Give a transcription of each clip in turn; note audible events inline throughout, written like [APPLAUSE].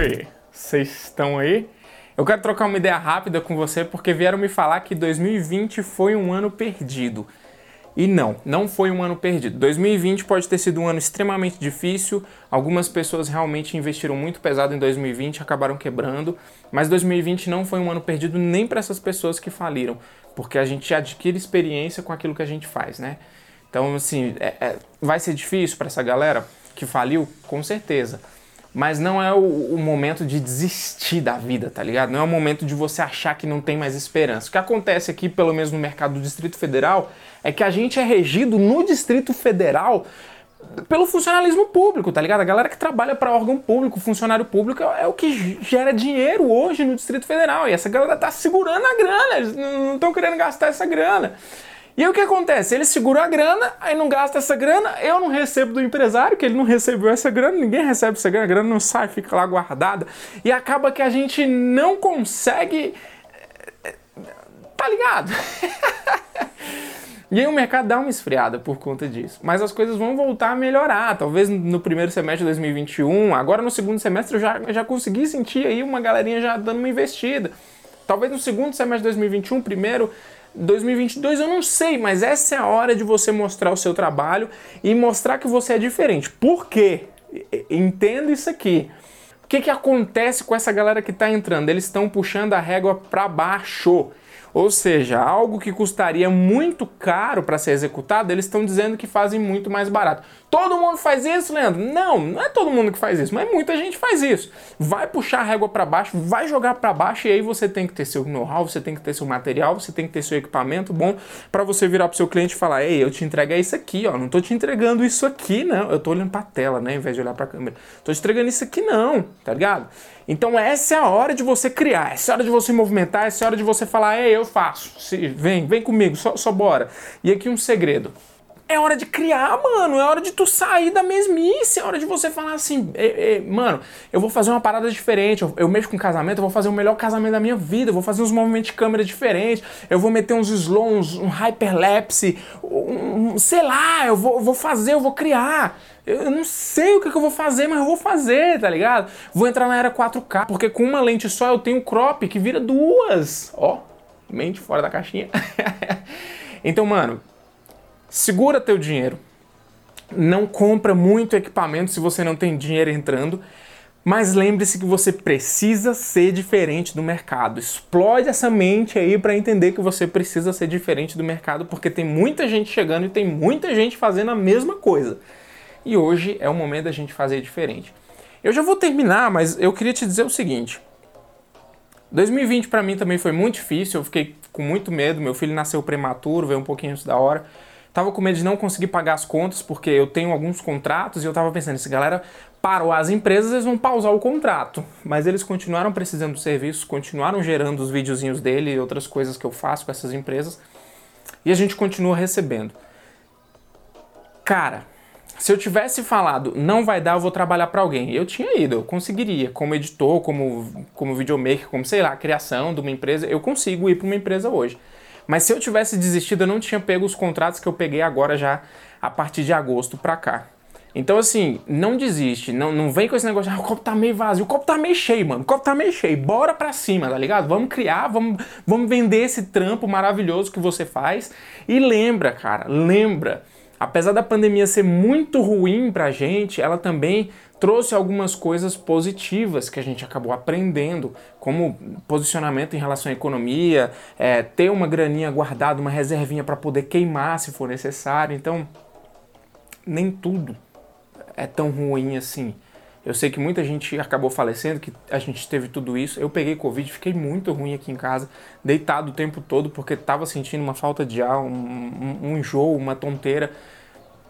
Oi, vocês estão aí? Eu quero trocar uma ideia rápida com você porque vieram me falar que 2020 foi um ano perdido. E não, não foi um ano perdido. 2020 pode ter sido um ano extremamente difícil. Algumas pessoas realmente investiram muito pesado em 2020 e acabaram quebrando. Mas 2020 não foi um ano perdido nem para essas pessoas que faliram, porque a gente adquire experiência com aquilo que a gente faz, né? Então, assim, é, é, vai ser difícil para essa galera que faliu? Com certeza. Mas não é o, o, momento de desistir da vida, tá ligado? Não é o momento de você achar que não tem mais esperança. O que acontece aqui, pelo menos no mercado do Distrito Federal, é que a gente é regido no Distrito Federal pelo funcionalismo público, tá ligado? A galera que trabalha para órgão público, funcionário público, é, é, o que gera dinheiro hoje no Distrito Federal. E essa galera tá segurando a grana, eles não estão querendo gastar essa grana. E aí o que acontece? Ele segura a grana, aí não gasta essa grana, eu não recebo do empresário, que ele não recebeu essa grana, ninguém recebe essa grana, a grana não sai, fica lá guardada. E acaba que a gente não consegue. Eh, tá ligado? [LAUGHS] E aí o mercado dá uma esfriada por conta disso. Mas as coisas vão voltar a melhorar. Talvez no primeiro semestre de 2021, agora no segundo semestre eu já, já consegui sentir aí uma galerinha já dando uma investida. Talvez no segundo semestre de 2021, primeiro 2022 eu não sei, mas essa é a hora de você mostrar o seu trabalho e mostrar que você é diferente. Por quê? Entenda isso aqui. O que, que acontece com essa galera que está entrando? Eles estão puxando a régua para baixo. Ou seja, algo que custaria muito caro para ser executado, eles estão dizendo que fazem muito mais barato. Todo mundo faz isso, Leandro? Não, não é todo mundo que faz isso, mas muita gente faz isso. Vai puxar a régua para baixo, vai jogar para baixo e aí você tem que ter seu know-how, você tem que ter seu material, você tem que ter seu equipamento bom para você virar pro seu cliente e falar: "Ei, eu te entrego isso aqui, ó, não tô te entregando isso aqui, não. Eu tô olhando para a tela, né, em vez de olhar para a câmera. Tô te entregando isso aqui não", tá ligado? Então essa é a hora de você criar, essa é a hora de você movimentar, essa é a hora de você falar: "Ei, eu faço. Vem, vem comigo, só, só bora". E aqui um segredo. É hora de criar, mano. É hora de tu sair da mesmice. É hora de você falar assim, mano, eu vou fazer uma parada diferente. Eu, eu, mexo com casamento, eu vou fazer o melhor casamento da minha vida. Eu vou fazer uns movimentos de câmera diferentes. Eu vou meter uns slows, um hyperlapse, um, um, sei lá, eu vou, eu vou fazer, eu vou criar. Eu não sei o que, que, eu vou fazer, mas eu vou fazer, tá ligado? Vou entrar na era 4K, porque com uma lente só eu tenho crop que vira duas. Ó, mente fora da caixinha. [LAUGHS] então, mano, segura teu dinheiro. Não compra muito equipamento se você não tem dinheiro entrando. Mas lembre-se que você precisa ser diferente do mercado. Explode essa mente aí para entender que você precisa ser diferente do mercado, porque tem muita gente chegando e tem muita gente fazendo a mesma coisa. E hoje é o momento da gente fazer diferente. Eu já vou terminar, mas eu queria te dizer o seguinte: 2020 para mim também foi muito difícil, eu fiquei com muito medo. Meu filho nasceu prematuro, veio um pouquinho antes da hora. Tava com medo de não conseguir pagar as contas, porque eu tenho alguns contratos e eu tava pensando, se galera parou as empresas, eles vão pausar o contrato. Mas eles continuaram precisando do serviço, continuaram gerando os videozinhos dele e outras coisas que eu faço com essas empresas. E a gente continua recebendo. Cara, se eu tivesse falado, não vai dar, eu vou trabalhar para alguém, eu tinha ido, eu conseguiria, como editor, como, como videomaker, como sei lá, criação de uma empresa, eu consigo ir para uma empresa hoje. Mas se eu tivesse desistido, eu não tinha pego os contratos que eu peguei agora já a partir de agosto pra cá. Então, assim, não desiste, não, não vem com esse negócio, ah, o copo tá meio vazio, o copo tá meio cheio, mano, o copo tá meio cheio, bora pra cima, tá ligado? Vamos criar, vamos, vamos vender esse trampo maravilhoso que você faz. E lembra, cara, lembra, apesar da pandemia ser muito ruim pra gente, ela também trouxe algumas coisas positivas que a gente acabou aprendendo, como posicionamento em relação à economia, é, ter uma graninha guardada, uma reservinha para poder queimar se for necessário. Então, nem tudo é tão ruim assim. Eu sei que muita gente acabou falecendo, que a gente teve tudo isso. Eu peguei Covid, fiquei muito ruim aqui em casa, deitado o tempo todo, porque estava sentindo uma falta de ar, um, um, um enjoo, uma tonteira.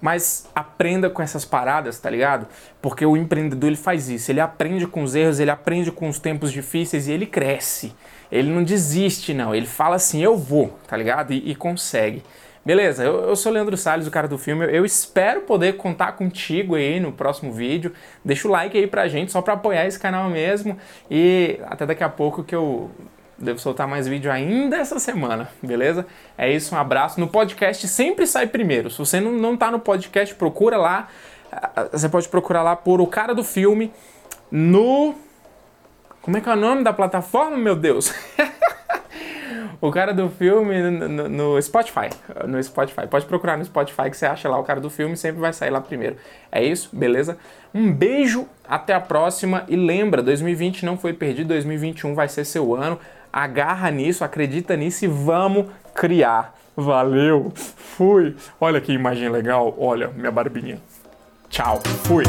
Mas aprenda com essas paradas, tá ligado? Porque o empreendedor ele faz isso, ele aprende com os erros, ele aprende com os tempos difíceis e ele cresce. Ele não desiste, não. Ele fala assim, eu vou, tá ligado? E, e consegue. Beleza, eu, eu sou o Leandro Salles, o cara do filme. Eu espero poder contar contigo aí no próximo vídeo. Deixa o like aí pra gente, só pra apoiar esse canal mesmo. E até daqui a pouco que eu Devo soltar mais vídeo ainda essa semana, beleza? É isso, um abraço. No podcast sempre sai primeiro. Se você não, não tá no podcast, procura lá. Ah, você pode procurar lá por O Cara do Filme no Como é que é o nome da plataforma, meu Deus? [LAUGHS] o cara do filme no, no, Spotify. No Spotify. Pode procurar no Spotify que você acha lá o cara do filme, sempre vai sair lá primeiro. É isso, beleza? Um beijo, até a próxima e lembra, 2020 não foi perdido, 2021 vai ser seu ano. Agarra nisso, acredita nisso e vamos criar. Valeu, fui. Olha que imagem legal, olha minha barbinha. Tchau, fui.